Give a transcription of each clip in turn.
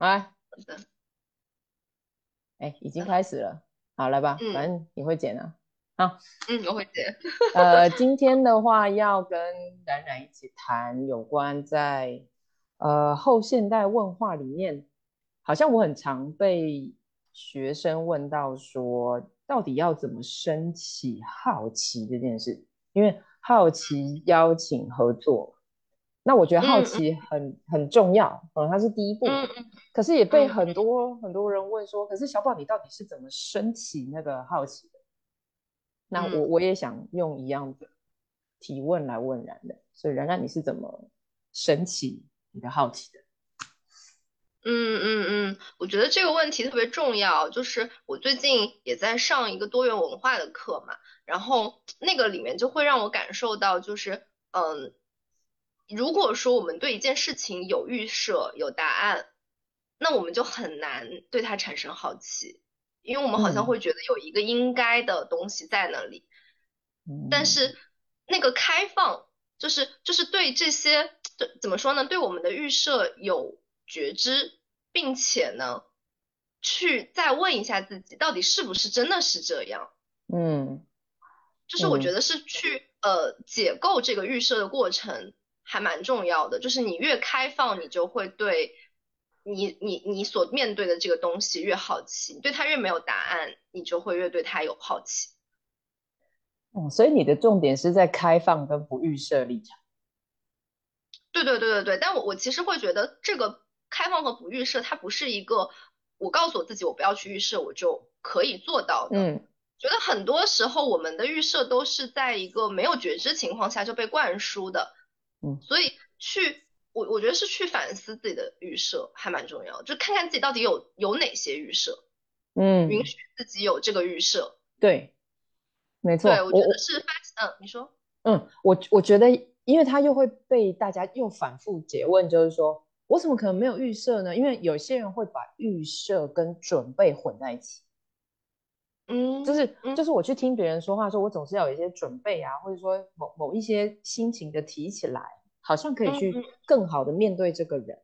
来，好的，哎，已经开始了，好来吧，嗯。反正你会剪啊。好，嗯，我会剪。呃，今天的话要跟冉冉一起谈有关在呃后现代问话里面，好像我很常被学生问到说，到底要怎么升起好奇这件事，因为好奇邀请合作，那我觉得好奇很很重要，嗯，它是第一步，可是也被嗯很多很多人问说，可是小宝你到底是怎么升起那个好奇的？那我嗯我也想用一样的提问来问然的，所以然然你是怎么升起你的好奇的？嗯嗯嗯，我觉得这个问题特别重要。就是我最近也在上一个多元文化的课嘛，然后那个里面就会让我感受到，就是嗯，如果说我们对一件事情有预设、有答案，那我们就很难对它产生好奇，因为我们好像嗯会觉得有一个应该的东西在那里。但嗯是那个开放，就是就是对这些，对怎么说呢？对我们的预设有觉知，并且呢，去再问一下自己，到底是不是真的是这样？嗯就是我嗯觉得是去呃解构这个预设的过程还蛮重要的。就是你越开放，你就会对你你你所面对的这个东西越好奇，你对它越没有答案，你就会越对它有好奇。哦，所以你的重点是在开放跟不预设立场。对对对对对，但我我其实会觉得这个开放和不预设，它不是一个我告诉我自己我不要去预设，我就可以做到的。嗯觉得很多时候我们的预设都是在一个没有觉知情况下就被灌输的，嗯所以去我我觉得是去反思自己的预设还蛮重要，就看看自己到底有有哪些预设，嗯，允许自己有这个预设。对，没错，对，我觉得是发，嗯，你说，嗯，我我觉得，因为他又会被大家又反复诘问，就是说我怎么可能没有预设呢？因为有些人会把预设跟准备混在一起。嗯，就是嗯就是我去听别人说话的时候，我总是要有一些准备啊，或者说某某一些心情的提起来，好像可以去更好的面对这个人。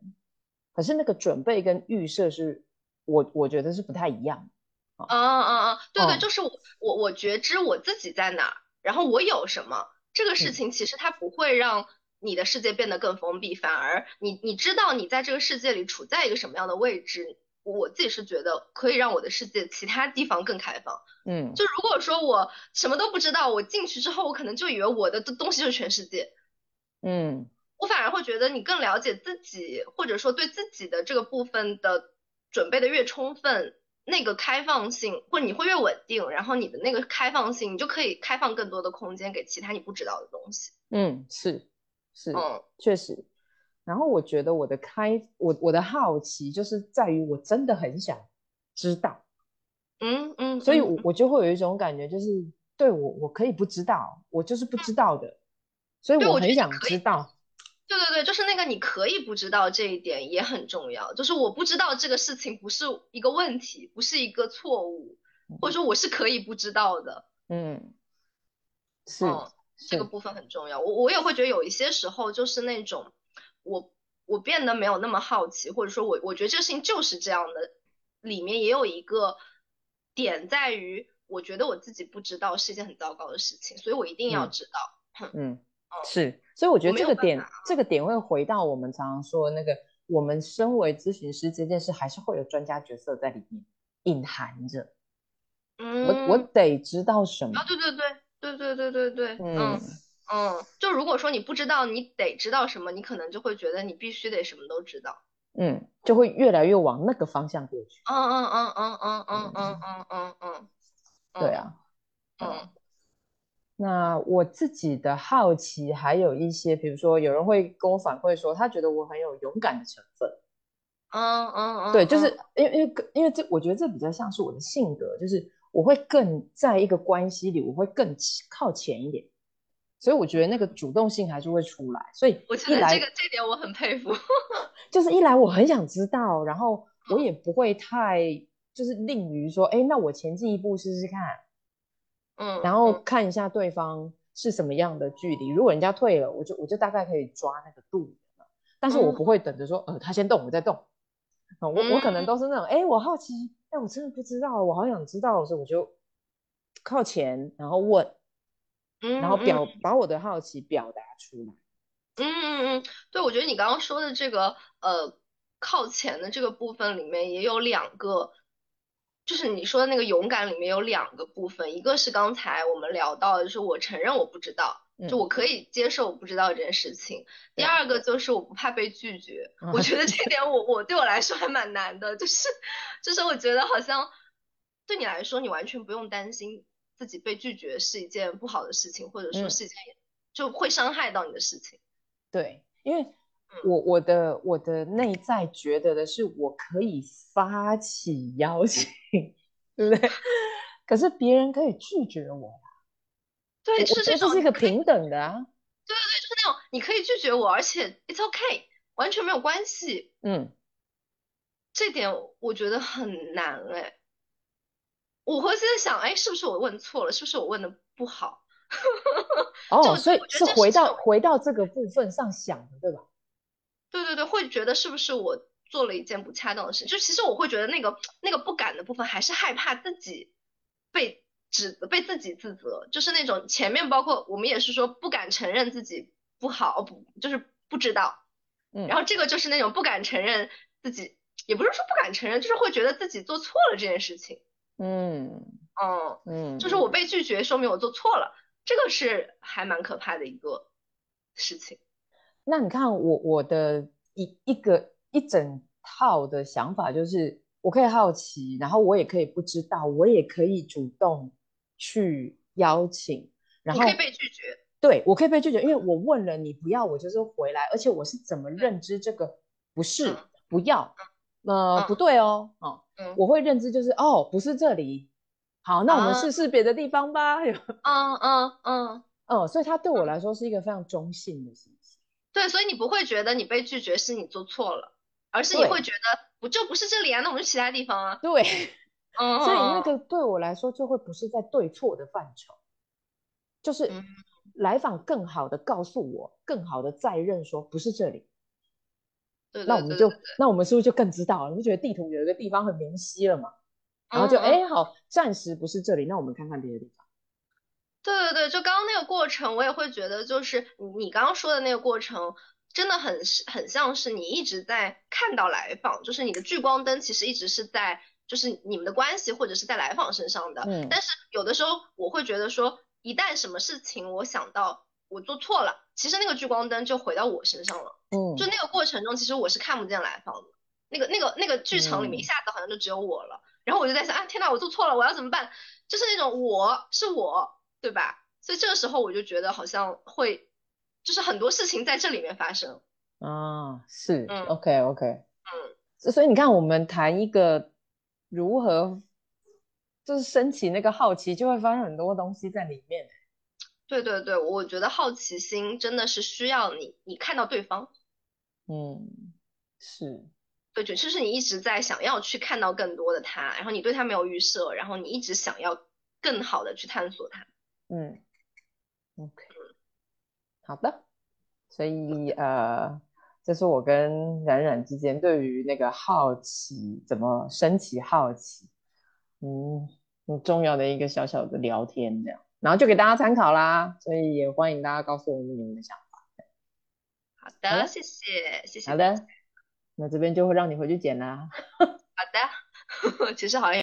可是那个准备跟预设是我我觉得是不太一样的。啊啊啊！对对，哦就是我我我觉知我自己在哪儿，然后我有什么，这个事嗯情其实它不会让你的世界变得更封闭，反而你你知道你在这个世界里处在一个什么样的位置，我自己是觉得可以让我的世界其他地方更开放。嗯就如果说我什么都不知道，我进去之后，我可能就以为我的东西就是全世界，嗯我反而会觉得你更了解自己，或者说对自己的这个部分的准备的越充分，那个开放性或者你会越稳定，然后你的那个开放性，你就可以开放更多的空间给其他你不知道的东西。嗯，是是，嗯确实。然后我觉得我的开我我的好奇就是在于我真的很想知道，嗯嗯，所以嗯我我就会有一种感觉，就是对我我可以不知道，我就是不知道的，所以我很想知道。对对对，就是那个你可以不知道这一点也很重要，就是我不知道这个事情不是一个问题，不是一个错误，或者说我是可以不知道的。嗯，是嗯这个，部分很重要。我我也会觉得有一些时候就是那种我我变得没有那么好奇，或者说我我觉得这个事情就是这样的，里面也有一个点在于，我觉得我自己不知道是一件很糟糕的事情，所以我一定要嗯知道。嗯是，所以我觉得这个点这个点会回到我们常常说的那个，我们身为咨询师这件事，还是会有专家角色在里面隐含着。嗯，我我得知道什么啊，，对对对对对对对对，嗯嗯嗯，就如果说你不知道，你得知道什么，你可能就会觉得你必须得什么都知道。嗯，就会越来越往那个方向过去。嗯嗯嗯嗯嗯嗯嗯嗯嗯嗯，对啊，嗯那我自己的好奇还有一些，比如说有人会跟我反馈说，他觉得我很有勇敢的成分。嗯嗯嗯，对，就是嗯因为因为因为这，我觉得这比较像是我的性格，就是我会更在一个关系里，我会更靠前一点，所以我觉得那个主动性还是会出来。所以我觉得这个这点我很佩服。就是一来我很想知道，然后我也不会太就是吝于说，哎，那我前进一步试试看，嗯，然后嗯看一下对方是什么样的距离。如果人家退了，我就我就大概可以抓那个度。但是我嗯不会等着说，呃，他先动，我再动。我我可能都是那种，哎，我好奇，哎，我真的不知道，我好想知道，所以我就靠前，然后问，然后表把我的好奇表达出来。嗯嗯嗯，对，我觉得你刚刚说的这个呃靠前的这个部分里面也有两个。就是你说的那个勇敢里面有两个部分，一个是刚才我们聊到的，就是我承认我不知道，就我可以接受我不知道这件事情。第二个就是我不怕被拒绝，我觉得这点我我对我来说还蛮难的，就是就是我觉得好像对你来说，你完全不用担心自己被拒绝是一件不好的事情，或者说是一件就会伤害到你的事情。对，因为。我我的我的内在觉得的是，我可以发起邀请，对不对？可是别人可以拒绝我对，就是这是一个平等的啊。对对对，就是那种你可以拒绝我，而且 it's okay，完全没有关系。嗯，这点我觉得很难哎。我会在想，哎，是不是我问错了？是不是我问的不好？哦，所以是回到回到这个部分上想的，对吧？对对对，会觉得是不是我做了一件不恰当的事？就其实我会觉得那个那个不敢的部分，还是害怕自己被指责被自己自责，就是那种前面包括我们也是说不敢承认自己不好，不就是不知道，嗯，然后这个就是那种不敢承认自己，也不是说不敢承认，就是会觉得自己做错了这件事情，嗯嗯嗯，就是我被拒绝，说明我做错了，这个是还蛮可怕的一个事情。那你看我我的一一个一整套的想法就是，我可以好奇，然后我也可以不知道，我也可以主动去邀请，然后可以被拒绝。对，我可以被拒绝，因为我问了你不要，我就是回来，而且我是怎么认知这个不是不要，呃不对哦，哦，我会认知就是哦不是这里，好，那我们试试别的地方吧。嗯嗯嗯嗯，所以它对我来说是一个非常中性的信息。对，所以你不会觉得你被拒绝是你做错了，而是你会觉得不就不是这里啊，那我们去其他地方啊。对，嗯，所以那个对我来说就会不是在对错的范畴，就是来访更好的告诉我，更好的再认说不是这里。对，那我们就那我们是不是就更知道了？你不觉得地图有一个地方很明晰了嘛？然后就哎好，暂时不是这里，那我们看看别的地方。对对对，就刚刚那个过程，我也会觉得，就是你刚刚说的那个过程，真的很很像是你一直在看到来访，就是你的聚光灯其实一直是在，就是你们的关系或者是在来访身上的。嗯。但是有的时候我会觉得说，一旦什么事情我想到我做错了，其实那个聚光灯就回到我身上了。嗯。就那个过程中，其实我是看不见来访的，那个那个那个剧场里面一下子好像就只有我了，然后我就在想啊，天呐，我做错了，我要怎么办？就是那种我是我。对吧？所以这个时候我就觉得好像会，就是很多事情在这里面发生。啊，是，OK OK，嗯，所以你看，我们谈一个如何，就是升起那个好奇，就会发现很多东西在里面。对对对，我觉得好奇心真的是需要你，你看到对方。嗯，是，对，就是你一直在想要去看到更多的他，然后你对他没有预设，然后你一直想要更好的去探索他。嗯，OK，好的，所以呃，这是我跟冉冉之间对于那个好奇怎么升起好奇，嗯，很重要的一个小小的聊天这样，然后就给大家参考啦，所以也欢迎大家告诉我们你们的想法。好的，谢谢，谢谢。好的，那这边就会让你回去剪啦。好的，其实好像。